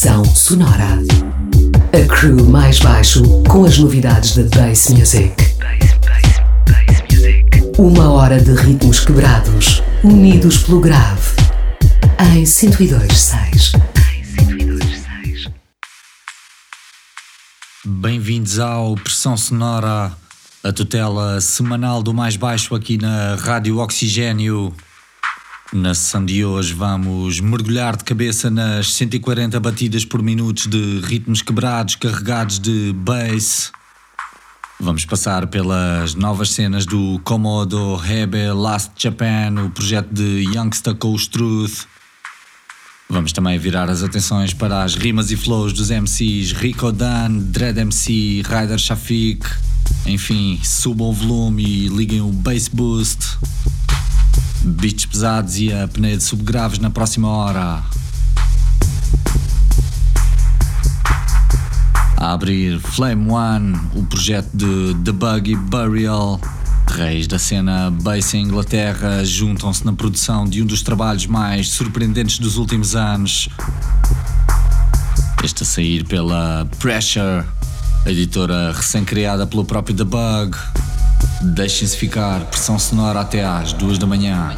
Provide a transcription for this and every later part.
Estação Sonora. A crew mais baixo com as novidades da Bass Music. Uma hora de ritmos quebrados, unidos pelo grave. Em 102.6. Bem-vindos ao Pressão Sonora, a tutela semanal do mais baixo aqui na Rádio Oxigênio. Na sessão de hoje vamos mergulhar de cabeça nas 140 batidas por minuto de ritmos quebrados carregados de bass. Vamos passar pelas novas cenas do Komodo Hebe Last Japan, o projeto de Youngster Coast Truth. Vamos também virar as atenções para as rimas e flows dos MCs Rico Dan, Dread MC, Ryder Shafik. Enfim, subam o volume e liguem o Bass Boost. Beats pesados e a apneia de subgraves na próxima hora. A abrir Flame One, o projeto de The Buggy Burial. Reis da cena bass em Inglaterra juntam-se na produção de um dos trabalhos mais surpreendentes dos últimos anos. Este a sair pela Pressure, editora recém-criada pelo próprio The Bug. Deixem-se ficar, pressão sonora até às duas da manhã.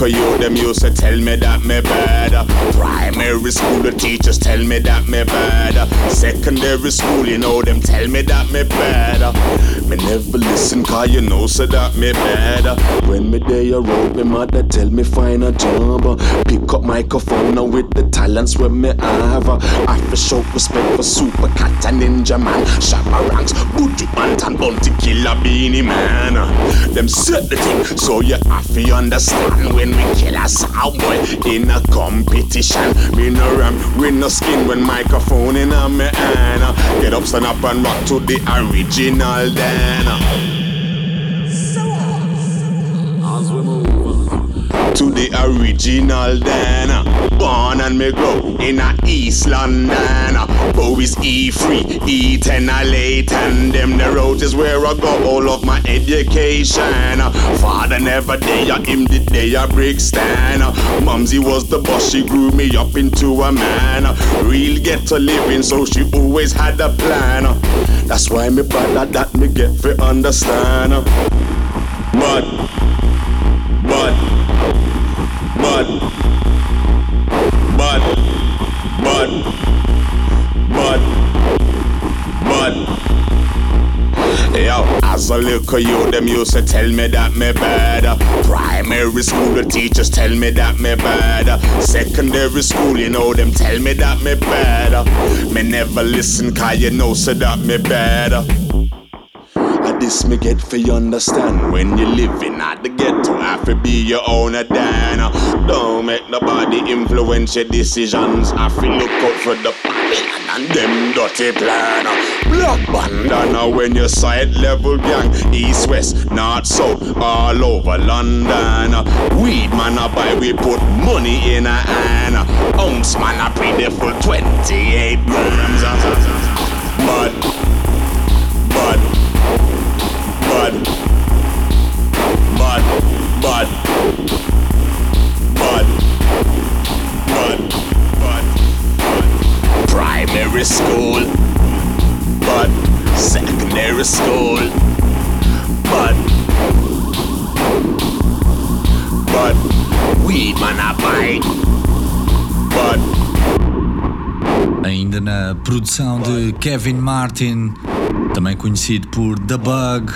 A little you, them used to tell me that me bad. Primary school, the teachers tell me that me bad. Secondary school, you know, them tell me that me bad. Me never listen, cause you know, so that me bad. When me day around, me mother tell me find a job. Pick up microphone now with the talents where me have. I for show respect for Super Cat and Ninja Man. Shabba ranks, Booty Ant and Bounty Killer Beanie Man. Them set the thing, so you have to understand when we kill a sound boy in a competition. Me no ram, we no skin when microphone in a me hand. Get up, stand up and rock to the original then. To the original then. Born and me grow in a East London. Bowies E3, E10 a late and them the road is where I got all of my education. Father never there, him the day a brick stand. Mumsy was the boss, she grew me up into a man. Real get to living, so she always had a plan. That's why me brother that me get for understand. But, a little you, them used to tell me that me bad. Primary school, the teachers tell me that me bad. Secondary school, you know, them tell me that me bad. Me never listen, cause you know, so that me bad this me get for you understand when you living at the ghetto have to be your own dan don't make nobody influence your decisions. Have to look out for the and them dirty plan. Black bandana when you side level gang east west north south all over london. Weed man a buy we put money in a hand. Ounce man a pay the full 28 grams. But Primary school. Bud. Secondary school. Bud. Bud. Weed man a bite. Bud. Ainda na produção de Kevin Martin, também conhecido por The Bug.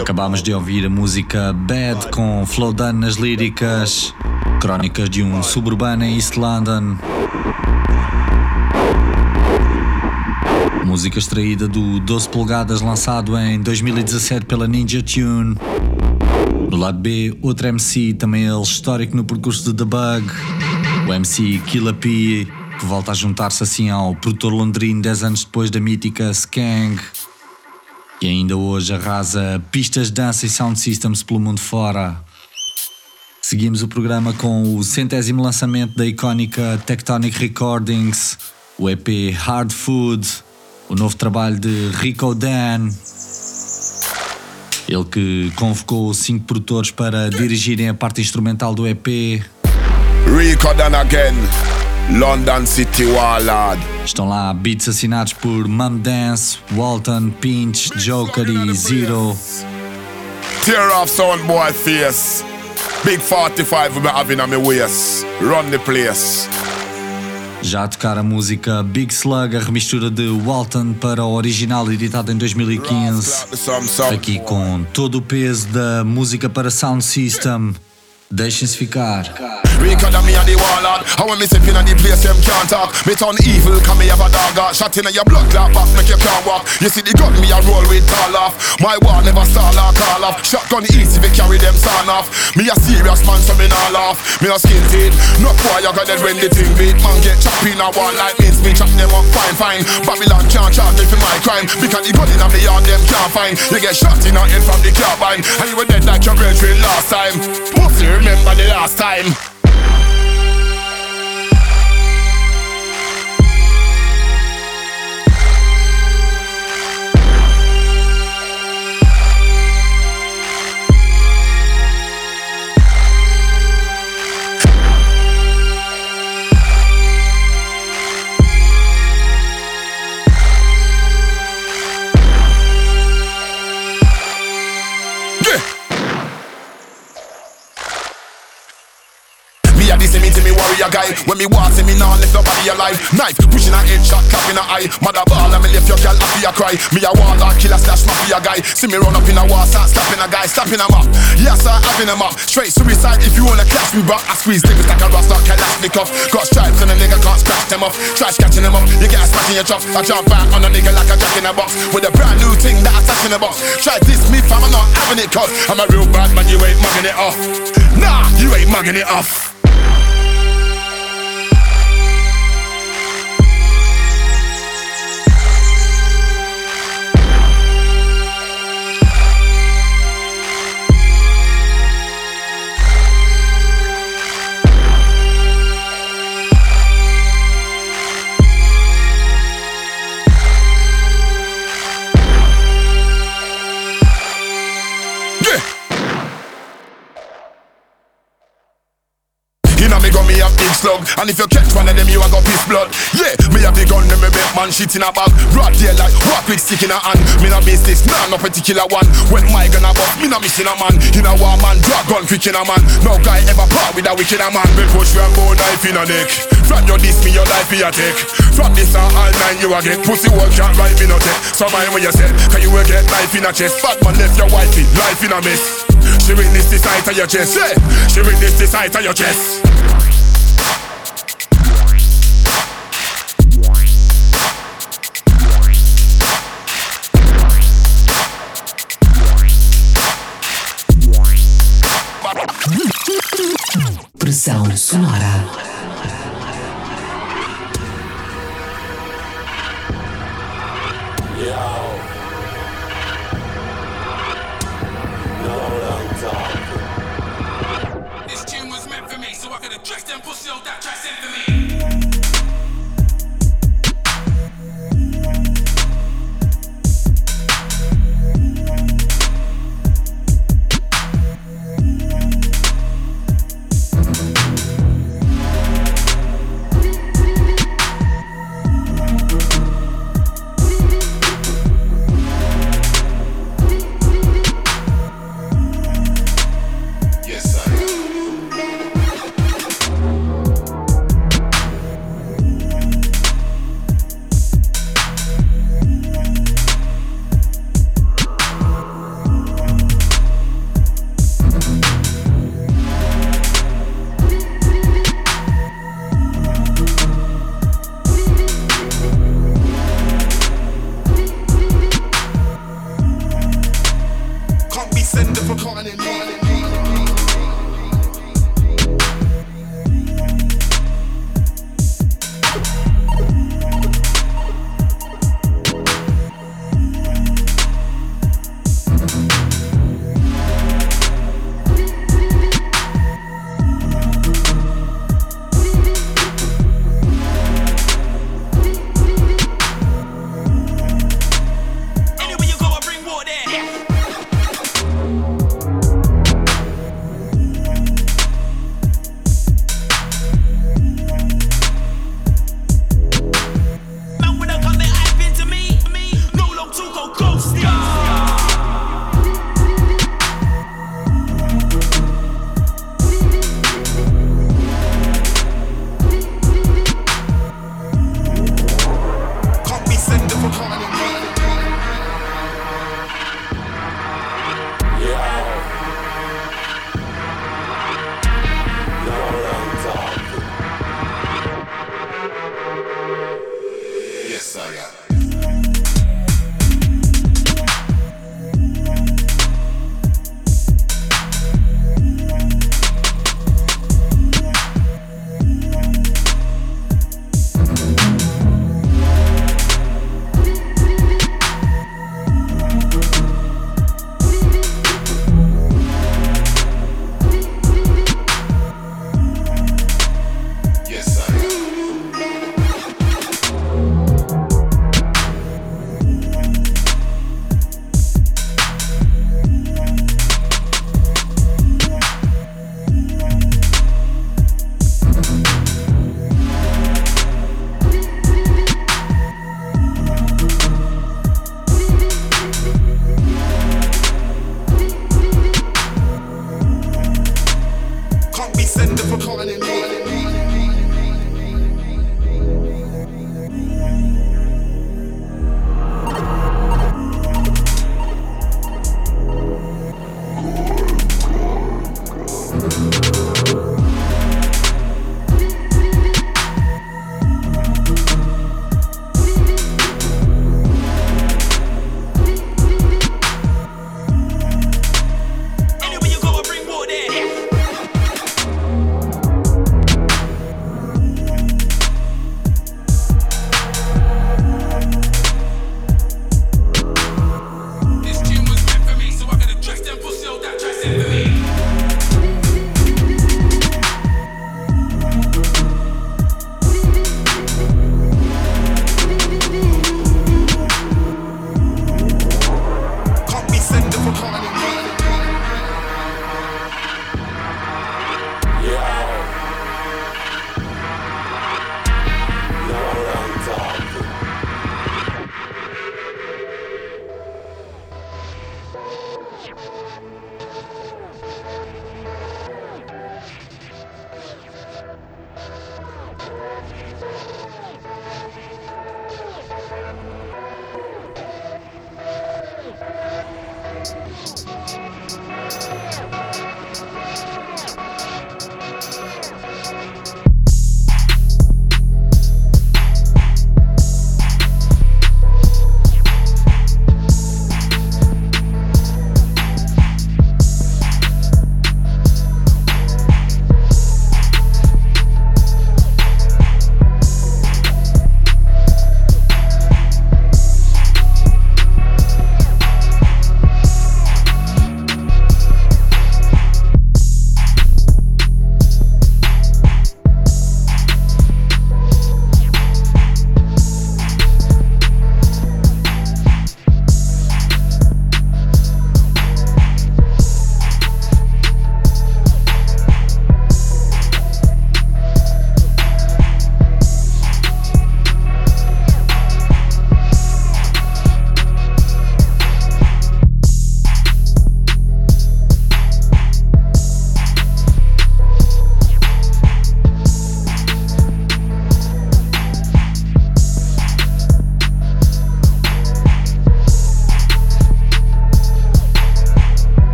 Acabámos de ouvir a música Bad com Flowdan nas líricas, crónicas de um suburbano em East London. Música extraída do 12 polegadas lançado em 2017 pela Ninja Tune. Do lado B, outro MC, também ele histórico no percurso de The Bug, o MC Killa P, que volta a juntar-se assim ao produtor londrino 10 anos depois da mítica Skang e ainda hoje arrasa pistas de dança e sound systems pelo mundo fora. Seguimos o programa com o centésimo lançamento da icónica Tectonic Recordings, o EP Hard Food, o novo trabalho de Rico Dan. Ele que convocou cinco produtores para dirigirem a parte instrumental do EP. Rico Dan again. London City Warlord. Estão lá beats assinados por Mum Dance, Walton, Pinch, Joker e Zero. Tear off sound boy face. Big 45 we having on my waist. Run the place. Já a tocar a música Big Slug, a remistura de Walton para o original editado em 2015. Aqui com todo o peso da música para Sound System. Deixem-se ficar. Weaker than me and the warlord. And when me step in the place, them can't talk. Me turn evil, come me have a dog uh, Shot in your blood clot back, make you can't walk. You see the gun, me a roll with tall off. My war never stall or call off. Shotgun easy, we carry them son off. Me a serious man, so me not laugh. Me a skin teeth. No boy, you got dead when the thing beat. Man get chopped in a wall like mince, me chop them up fine, fine. Babylon can't charge me for my crime. Because the gun in me yard, them can't find. You get shot in a head from the carbine. And you were dead like your brethren last time. You remember the last time? Yeah. When me walk, say me now lift nobody alive. Knife pushing a headshot, clapping a eye. Mother ball, and me lift your girl happy a cry. Me a warlord, killer slash mafia guy. See me run up in a war, start slapping a guy, slapping him up. Yes, sir, having him up. Straight suicide if you wanna catch me, but I squeeze niggas like a not Kalashnikov. Got stripes and a nigga can't scratch them off. Try scratching them up, you get a scratch in your chop. I jump back on a nigga like a jack in a box with a brand new thing that I touch in a box. Try this me, fam, I'm not having it, cause I'm a real bad man, you ain't mugging it off. Nah, you ain't mugging it off. Slug. And if you catch one of them, you a go piss blood. Yeah, me have the gun, them me bet man shit in a bag. Broad daylight, walk with stick in a hand. Me no business, nah, no particular one. When my gun a bust, me no missing a man. You know what man, drop gun quick in a man. No guy ever part with a wicked a man. Me push you and go knife in a neck. From your this, me your life be a take. From this and all nine you a get. Pussy work can't write me no take. So mind what you said, can you will get knife in a chest. Fat man left your wifey, life in a mess. She witness the sight of your chest, yeah. She witness the sight of your chest. Pressão sonora.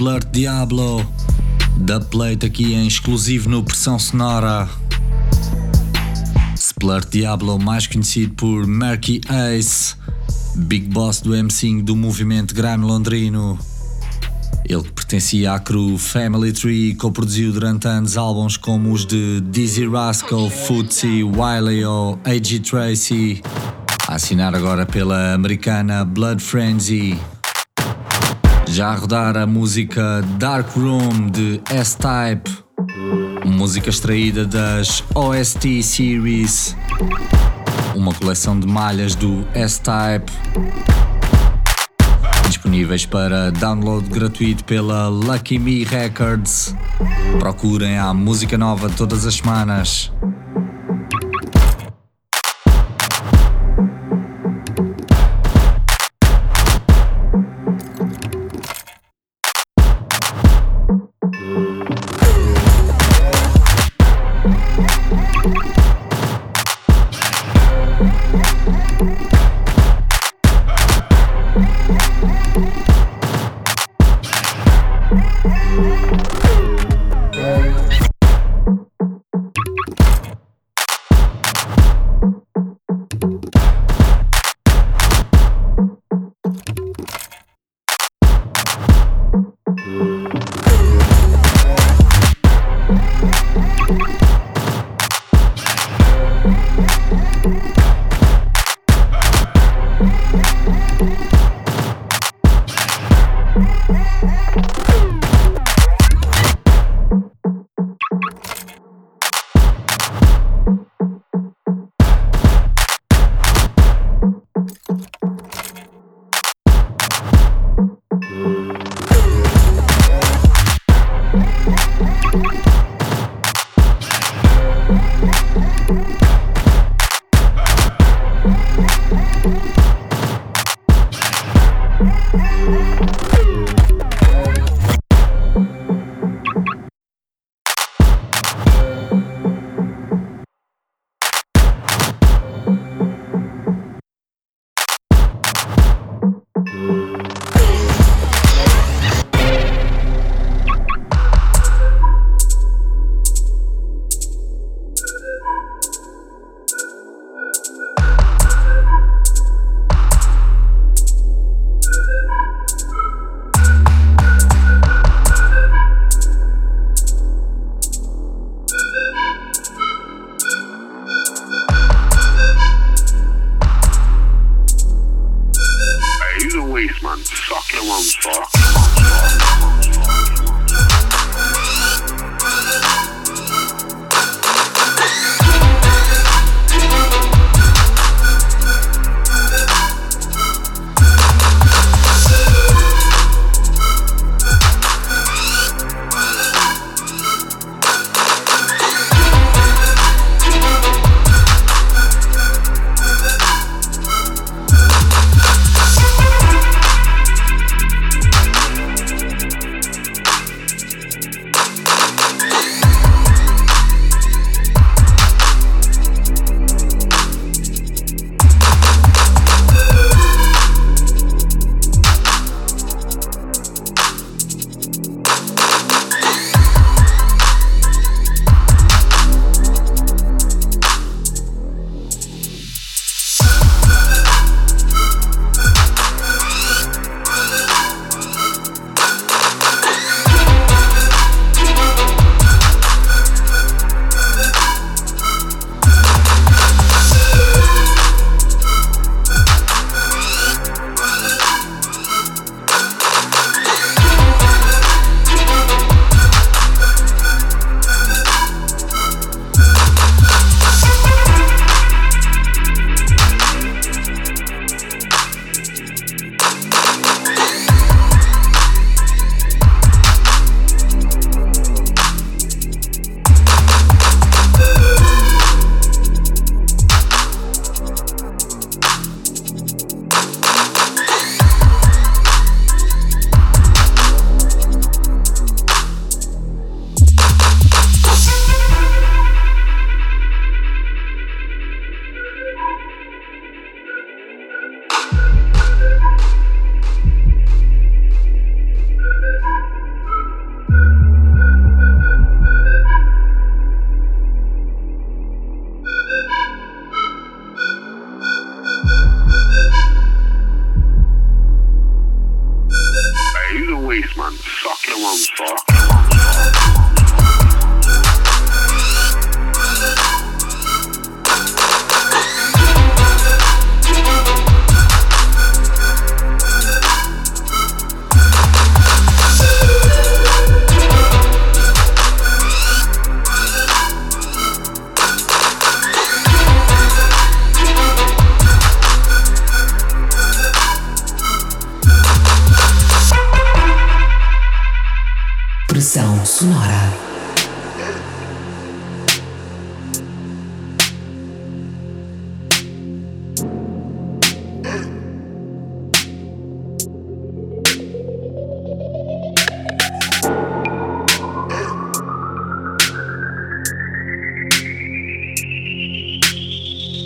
De Splurt Diablo, da Plate aqui em exclusivo no Pressão Sonora. Splurt Diablo, mais conhecido por Murky Ace, Big Boss do MC do movimento grime londrino. Ele que pertencia à crew Family Tree e co-produziu durante anos álbuns como os de Dizzy Rascal, Footsie, Wiley ou A.G. Tracy, a assinar agora pela americana Blood Frenzy. Já a rodar a música Dark Room de S-Type, música extraída das OST Series, uma coleção de malhas do S-Type disponíveis para download gratuito pela Lucky Me Records. Procurem a música nova todas as semanas.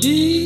see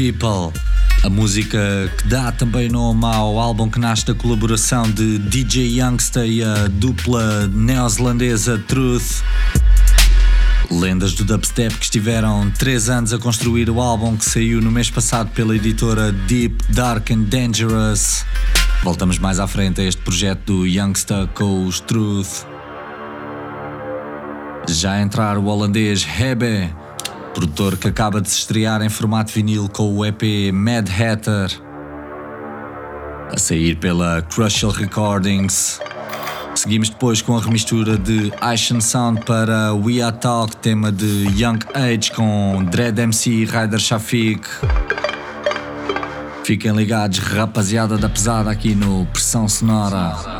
People, a música que dá também nome ao álbum que nasce da colaboração de DJ Youngster e a dupla neozelandesa Truth. Lendas do dubstep que estiveram 3 anos a construir o álbum que saiu no mês passado pela editora Deep, Dark and Dangerous. Voltamos mais à frente a este projeto do Youngster com os Truth. Já entrar o holandês Hebe, produtor que acaba de se estrear em formato vinil com o EP Mad Hatter, a sair pela Crucial Recordings. Seguimos depois com a remistura de Asian Sound para We Are Talk, tema de Young Age com Dread MC e Ryder Shafiq. Fiquem ligados, rapaziada da pesada, aqui no Pressão Sonora.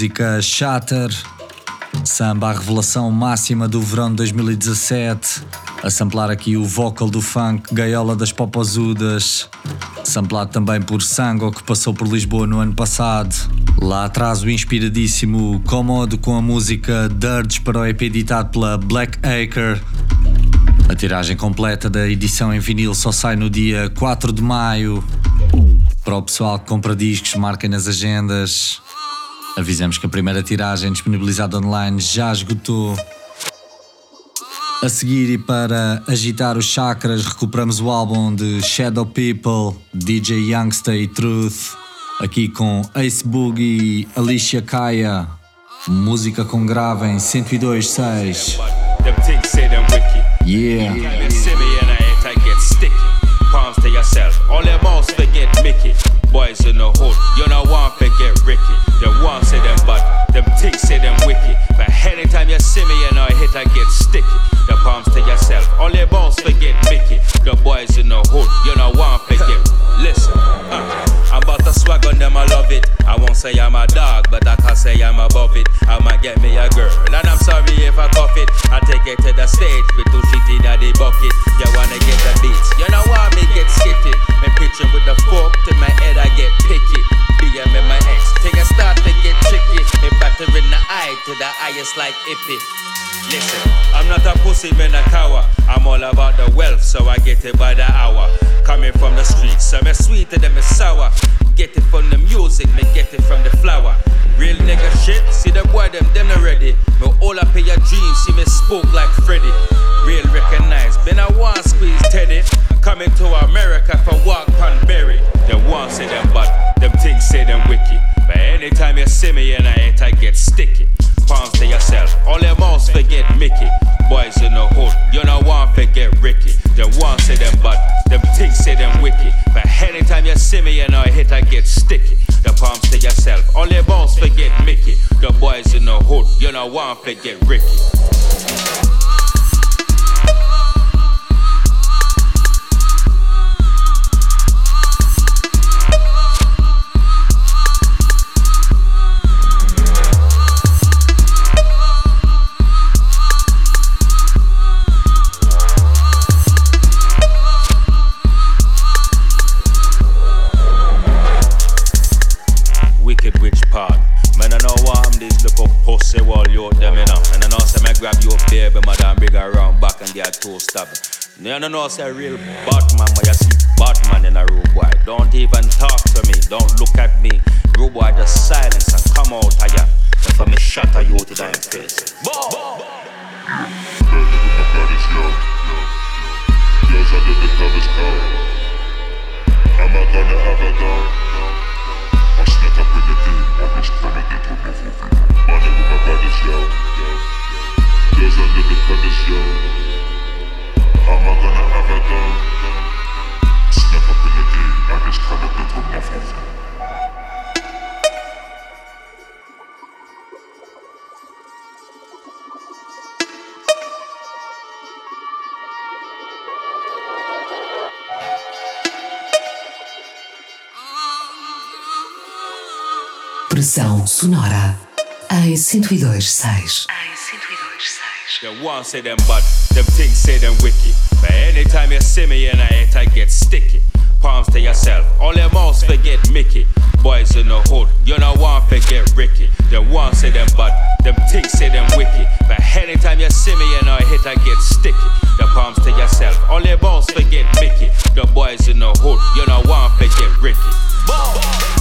Música Shatter. Samba, a revelação máxima do verão de 2017. A samplar aqui o vocal do funk Gaiola das Popozudas. Samplado também por Sango, que passou por Lisboa no ano passado. Lá atrás, o inspiradíssimo Comodo com a música Dirge para o EP editado pela Black Acre. A tiragem completa da edição em vinil só sai no dia 4 de maio. Para o pessoal que compra discos, marquem nas agendas. Avisamos que a primeira tiragem disponibilizada online já esgotou. A seguir e para agitar os chakras, recuperamos o álbum de Shadow People, DJ Youngster e Truth. Aqui com Ace Boogie e Alicia Kaya. Música com grave em 102.6. Them things say them wicked. Yeah. Ricky. Them one say them but them things say them wicked. But anytime you see me you know, I hit, I get sticky. The palms to yourself. All them mouths forget Mickey. The boys in the hood, you know one forget. Listen, uh, I'm about to swag on them, I love it. I won't say I'm a dog, but I can say I'm above it. I might get me a girl, and I'm sorry if I cough it. I take it to the stage, with two shit in the bucket. You wanna get the beats, you know why me get skitty. Me pitching with the fork to my head, I get picky. BM in my ex, thing I start to get tricky. Me batter in the eye to the highest like ippy. Listen, I'm not a pussy, man, a coward. I'm all about the wealth, so I get it by the hour. Coming from the streets, so me sweeter than me sour. Get it from the music, me get it from the flower. Real nigga shit, see the boy them, them not ready. Me all up in your dreams, see me spoke like Freddy. Real recognize, been a one squeeze Teddy. Coming to America for walk on berry. Them one say them but them things say them wicked. But anytime you see me and I ain't, I get sticky. Palms to yourself, all them mouths forget Mickey. Boys in the hood, you know one forget Ricky. Them one say them but them things say them wicked. But anytime you see me you know I hit, I get sticky. The palms to yourself, all them mouths forget Mickey. The boys in the hood, you know one forget Ricky. Get two stab. You know, know say real Batman, when you see Batman in a room, boy. Don't even talk to me, don't look at me. Rude boy, just silence and come out of ya. If I me shatter you to thy face. Boom! In the game, the Pressão sonora em 102.6. The one say them but them things say them wicked. But anytime you see me and I hit, I get sticky. Palms to yourself, all them mouths forget Mickey. Boys in the hood, you know one forget Ricky. The one say them but them things say them wicked. But anytime you see me, know, I hit, I get sticky. The palms to yourself, all them boss forget Mickey. The boys in the hood, you know, one forget Ricky. A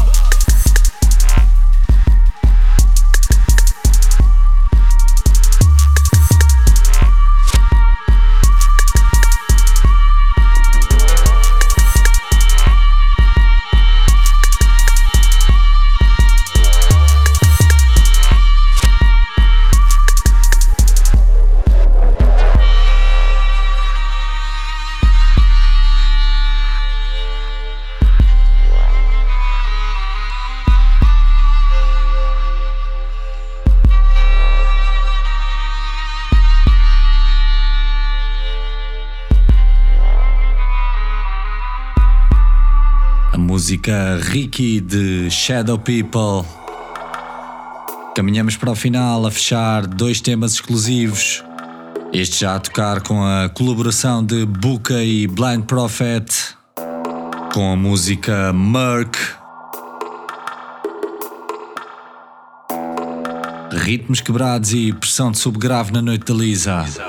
música Ricky de Shadow People. Caminhamos para o final a fechar dois temas exclusivos. Este já a tocar com a colaboração de Buka e Blind Prophet, com a música Merc. Ritmos quebrados e pressão de subgrave na noite da Lisa.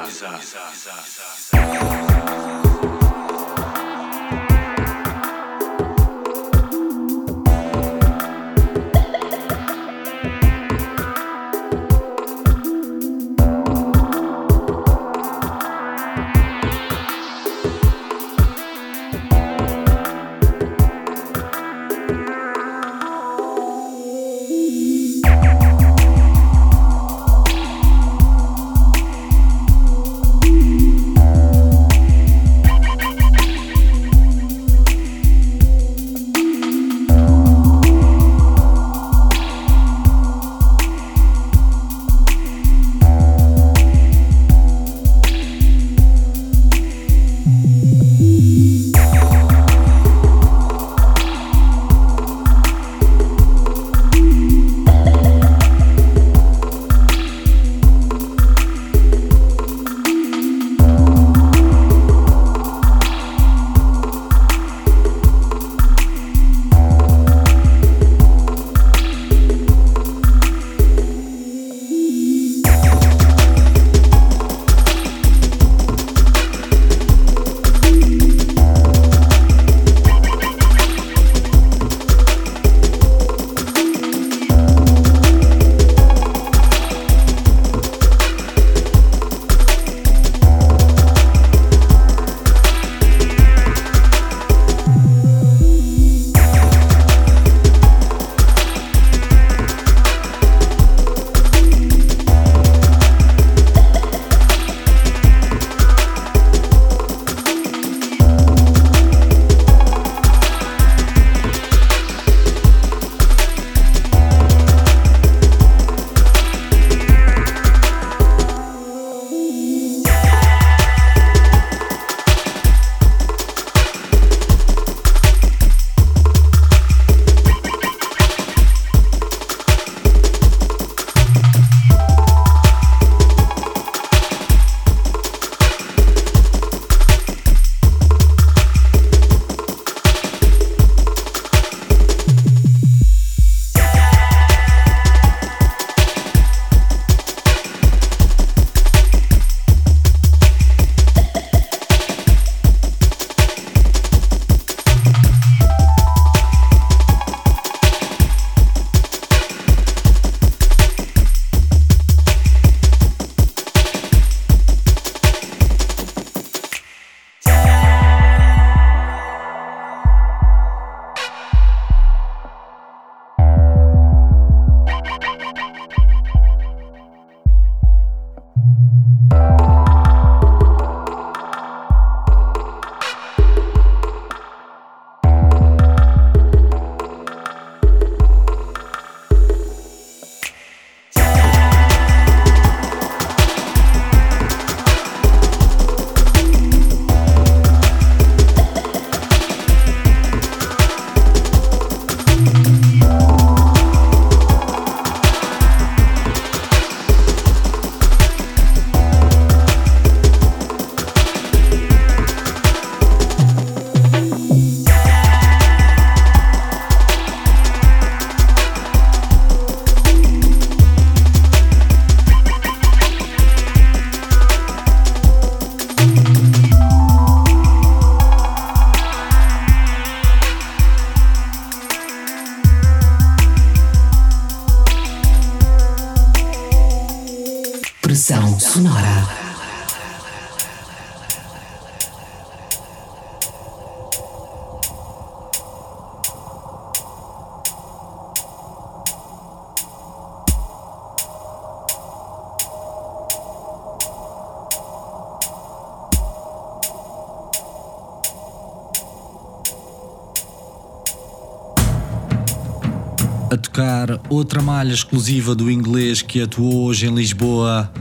Outra malha exclusiva do inglês que atuou hoje em Lisboa,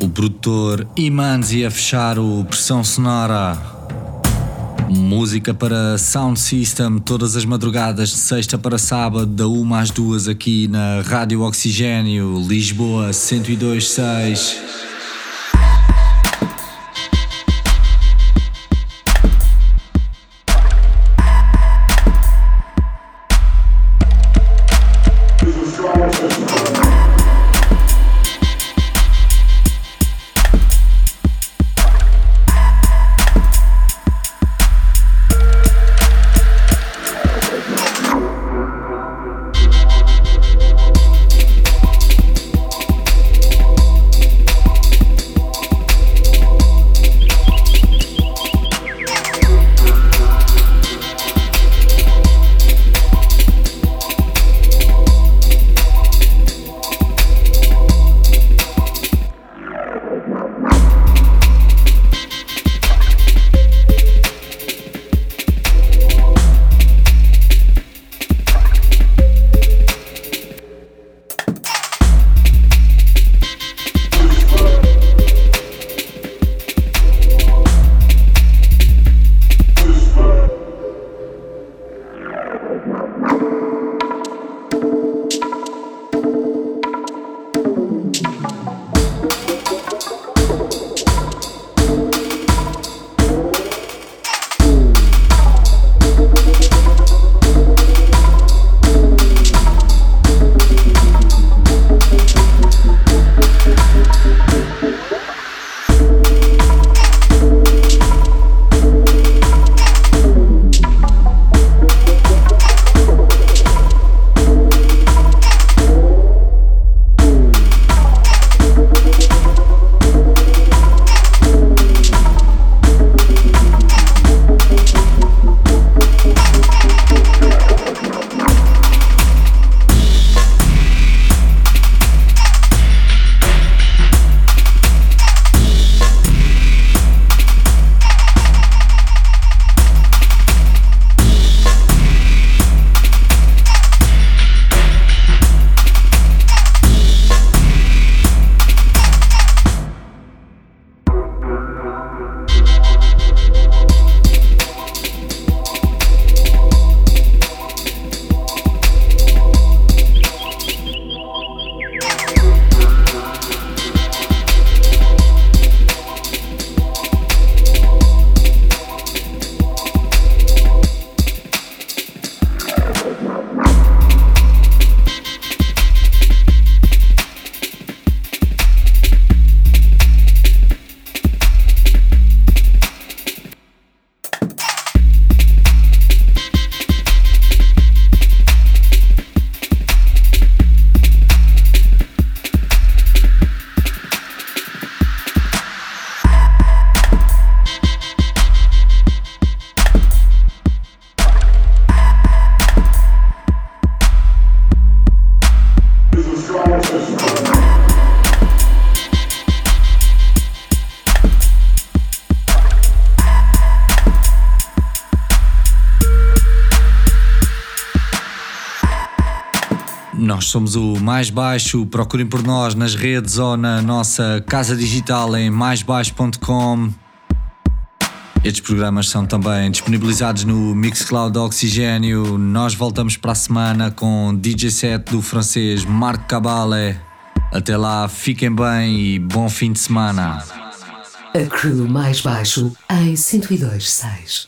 o produtor Imanzi a fechar o Pressão Sonora. Música para Sound System todas as madrugadas de sexta para sábado, da 1 às 2 aqui na Rádio Oxigênio, Lisboa 1026. Somos o Mais Baixo, procurem por nós nas redes ou na nossa casa digital em maisbaixo.com. Estes programas são também disponibilizados no Mixcloud Oxigênio. Nós voltamos para a semana com DJ set do francês Marc Cabale. Até lá, fiquem bem e bom fim de semana. A Crew Mais Baixo em 102.6.